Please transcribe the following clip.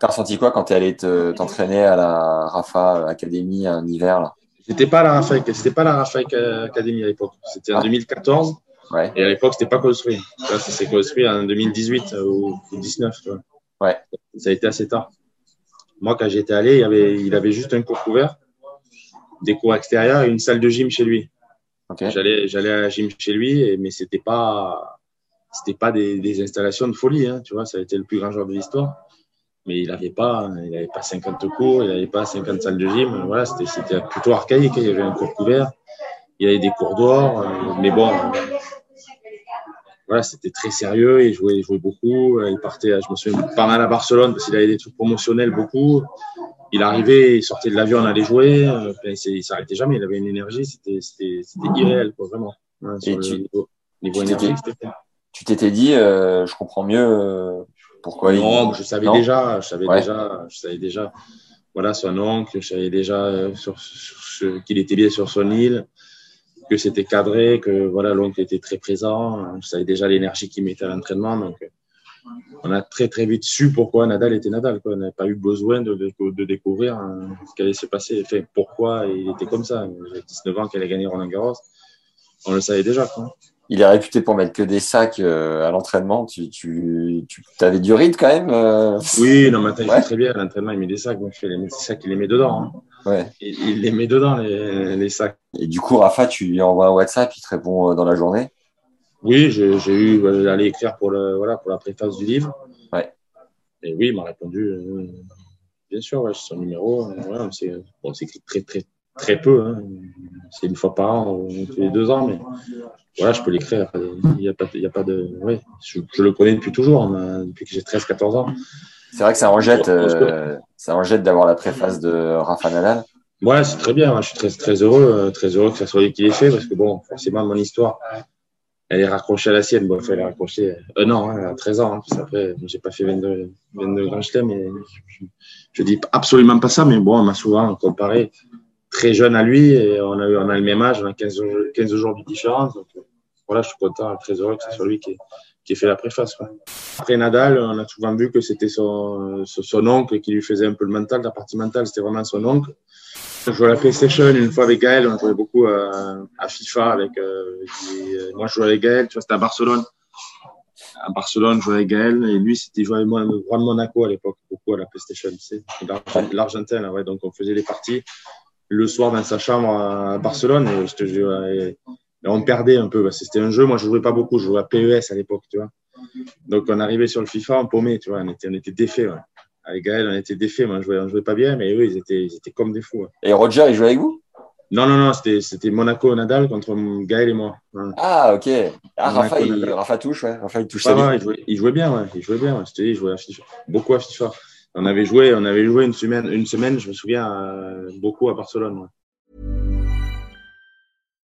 T'as ressenti quoi quand t'es allé te- t'entraîner à la Rafa Academy un hiver là? C'était pas la Rafa, c'était pas la Rafa Academy à l'époque. C'était en Ah. 2014 Ouais. et à l'époque c'était pas construit. Là, ça s'est construit en 2018 ou 2019. Tu vois. Ouais. Ça a été assez tard. Moi, quand j'étais allé, il, avait, il avait juste un cours couvert, des cours extérieurs et une salle de gym chez lui. J'allais, j'allais à la gym chez lui, mais c'était des c'était pas des, des installations de folie. Hein, tu vois, ça a été le plus grand joueur de l'histoire. Mais il n'avait pas, il avait pas 50 cours, il n'avait pas 50 salles de gym. Voilà, c'était, plutôt archaïque. Il y avait un cours couvert, il y avait des cours dehors. euh, mais bon, euh, voilà, c'était très sérieux. Il jouait, il jouait beaucoup. Il partait, je me souviens, pas mal à Barcelone parce qu'il avait des trucs promotionnels beaucoup. Il arrivait, il sortait de l'avion, on allait jouer. euh, enfin, c'est- il s'arrêtait jamais. Il avait une énergie, c'était, c'était, c'était irréel, quoi, vraiment. Hein, sur Et le tu- niveau, niveau Tu t'étais dit, euh, je comprends mieux euh, pourquoi non, il. je savais Non déjà, je savais Ouais. déjà, je savais déjà, voilà, son oncle, je savais déjà euh, sur, sur ce- qu'il était bien sur son île, que c'était cadré, que voilà, l'oncle était très présent, je savais déjà l'énergie qu'il mettait à l'entraînement, donc euh, on a très très vite su pourquoi Nadal était Nadal, quoi. On n'avait pas eu besoin de, de, de découvrir hein, ce qui allait se passer, enfin, pourquoi il était comme ça. J'avais 19 ans qu'il allait gagner Roland Garros, on le savait déjà, quoi. Il est réputé pour mettre que des sacs euh, à l'entraînement. Tu, tu, tu avais du rythme quand même euh Oui, non, attends, il Ouais. fait très bien. À l'entraînement, il met des sacs. Donc, il met des sacs, il les met dedans. hein. Ouais. Il, il les met dedans, les, les sacs. Et du coup, Rafa, tu lui envoies un WhatsApp, il te répond euh, dans la journée? Oui, j'ai eu d'aller écrire pour, le, voilà, pour la préface du livre. Ouais. Et oui, il m'a répondu, euh, bien sûr, ouais, c'est son numéro. euh, ouais, on bon, s'écrit très, très, très peu. hein. C'est une fois par an, ou tous les deux ans, mais voilà, je peux l'écrire. Il n'y a pas, y a pas de. Ouais, je, je le connais depuis toujours, hein, depuis que j'ai 13-14 ans. C'est vrai que ça en jette, euh, ça en jette d'avoir la préface de Rafa Nadal. Ouais, c'est très bien. hein. Je suis très, très heureux, euh, très heureux que ça soit lui qui l'ait fait parce que bon, forcément, mon histoire, elle est raccrochée à la sienne. Bon, enfin, elle est raccrochée un an, hein, à 13 ans. hein, parce qu'après, j'ai pas fait 22, 22 grands chelems, mais je, je dis absolument pas ça, mais bon, on m'a souvent comparé très jeune à lui et on a, on a le même âge, on a 15, jours- 15 jours de différence. Donc, euh, voilà, je suis content, très heureux que ce soit lui qui ait, qui ait fait la préface. Après Nadal, on a souvent vu que c'était son, son, oncle qui lui faisait un peu le mental, la partie mentale, c'était vraiment son oncle. Je jouais à la PlayStation une fois avec Gaël, on jouait beaucoup à, à FIFA avec. euh, et, euh, moi, je jouais avec Gaël, tu vois, c'était à Barcelone. À Barcelone, je jouais avec Gaël et lui, c'était jouait avec moi, le roi de Monaco à l'époque, beaucoup à la PlayStation, tu sais, l'Argent- l'Argentin, là, ouais. Donc, on faisait les parties le soir dans sa chambre à Barcelone et je te jure, et on perdait un peu parce que c'était un jeu. Moi, je jouais pas beaucoup, je jouais à PES à l'époque, tu vois. Donc, on arrivait sur le FIFA, on paumait, tu vois, on était, on était défaits, ouais. Avec Gaël, on était défaits. Moi, je jouais, on jouait pas bien, mais eux, ils étaient, ils étaient comme des fous. ouais. Et Roger, il joue avec vous? Non, non, non, c'était, c'était Monaco Nadal contre Gaël et moi. Ouais. Ah, ok. Ah, Rafa, il. Rafa touche, ouais. Rafa, il touche il, jouait, il jouait bien, ouais. Il jouait bien, ouais. Je te dis, il jouait à FIFA. Beaucoup à FIFA. On avait joué, on avait joué une semaine, une semaine, je me souviens, euh, beaucoup à Barcelone.